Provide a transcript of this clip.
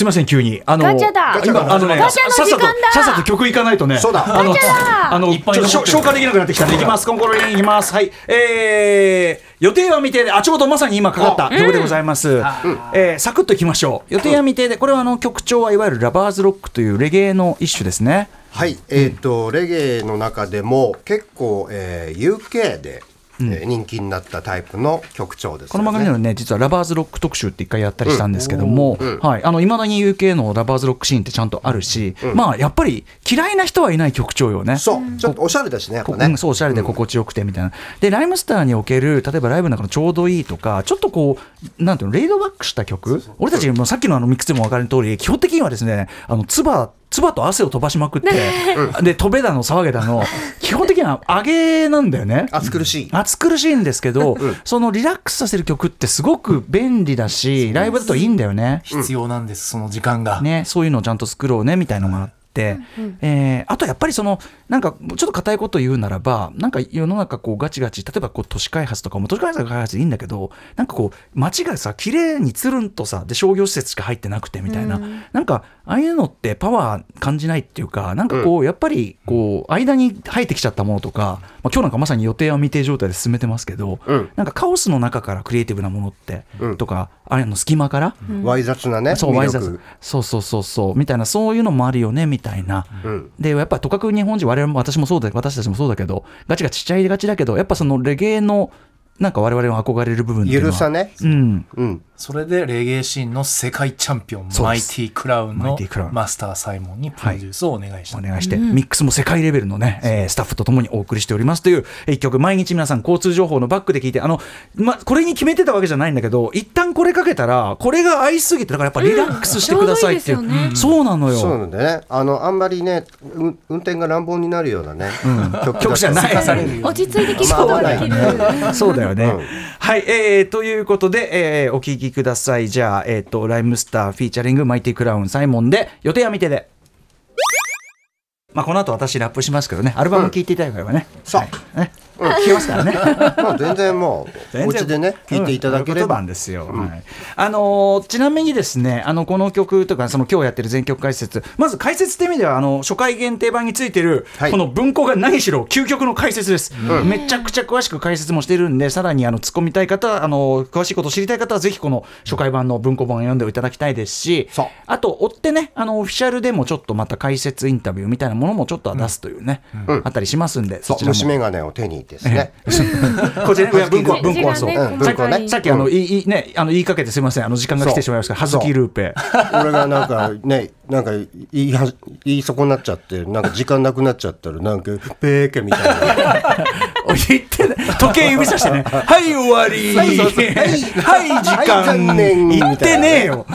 すみません急に。あのガチャだ。今あのねガチャのさっさと時間ださっさと曲いかないとね。そうだ。あのあのいっ消化できなくなってきたんで。いきます。コンコロリンいきます。はい。えー予定は未定であちょうどまさに今かかった曲でございます、えーサクッといきましょう。予定は未定でこれはあの曲調はいわゆるラバーズロックというレゲエの一種ですね。はい、えっ、とレゲエの中でも結構、えー UK で、えー人気になったタイプの曲調ですよね。この番組ではね実はラバーズロック特集って一回やったりしたんですけども、はい、あの未だに UK のラバーズロックシーンってちゃんとあるし、まあやっぱり嫌いな人はいない曲調よね。そう、ちょっとおしゃれだしね、やっぱこね。うんそうおしゃれで心地よくてみたいな、でライムスターにおける例えばライブの中のちょうどいいとかちょっとこうなんていうのレイドバックした曲？俺たちもさっきのあのミックスでも分かる通り基本的にはですねあの唾唾と汗を飛ばしまくって、で飛べだの騒げだの基本的には上げなんだよね。暑苦しい。暑苦しいんですけど、そのリラックスさせる曲ってすごく便利だしライブだといいんだよね。必要なんです、その時間が。ね、そういうのをちゃんと作ろうねみたいのがあって、えーあとやっぱりそのなんかちょっと硬いこと言うならばなんか世の中こうガチガチ例えばこう都市開発とかも都市開発が開発でいいんだけどなんかこう街がさ綺麗につるんとさで商業施設しか入ってなくてみたいな、なんかああいうのってパワー感じないっていうかなんかこう、やっぱりこう間に入ってきちゃったものとか、まあ、今日なんかまさに予定は未定状態で進めてますけど、うん。なんかカオスの中からクリエイティブなものって、うん。とかあれの隙間から、わい雑なね、そう、ワイザー魅力。そうそうそうそう、みたいな、そういうのもあるよね、みたいな。うん。で、やっぱりとかく日本人、我々も私もそうだ、私たちもそうだけど、ガチがちっちゃいがちだけど、やっぱそのレゲエの、なんか我々の憧れる部分っていうのは。さね。うん。うん。それでレゲエシーンの世界チャンピオンマイティクラウンのマイティクラウンマスターサイモンにプロデュースをお願いした、お願いして、ミックスも世界レベルのね、えースタッフとともにお送りしておりますという一曲、毎日皆さん交通情報のバックで聞いて、あの、ま、これに決めてたわけじゃないんだけど、一旦これかけたら、これが合いすぎて、だからやっぱリラックスしてくださいっていう。うんちょうどいいですそうなのよ。そうなんでね、あの、あんまりね、う運転が乱暴になるようなね、曲曲じゃない。落ち着いて聞くことができる。そうだよね。うんはい、えー、ということで、えーお聞きください。じゃあ、えっ、と、ライムスターフィーチャリングマイティクラウンサイモンで、予定は未定で。まあ、この後私ラップしますけどね、アルバム聴いていただければね。そうはい。ね。聞けますからね。まあ全然もう、全然お家でね、聞いていただければ。うんこういうん。ですよ。はい。あのーちなみにですね、あのこの曲とかその今日やってる全曲解説、まず解説って意味ではあの初回限定版についてる、はい。この文庫が何しろ究極の解説です。めちゃくちゃ詳しく解説もしてるんで、さらにあの突っ込みたい方、あの詳しいことを知りたい方はぜひこの初回版の文庫版を読んでいただきたいですしそう、あと追ってね、あのオフィシャルでもちょっとまた解説インタビューみたいなものもちょっとは出すというね、うん。あったりしますんで、そ、そうちらも。虫眼鏡を手にですね。こちらいや文庫は文庫はそう。さっきあの、いいねあの言いかけてすみません。あの時間が来てしまいました。はずきルーペ。俺がなんかね、なんか言いは言い損なっちゃって、なんか時間なくなっちゃったら、なんか、ペーケみたいな。言ってね時計指さしてね。はい終わり。そうそうそう。はい時はい間言ってねえよ.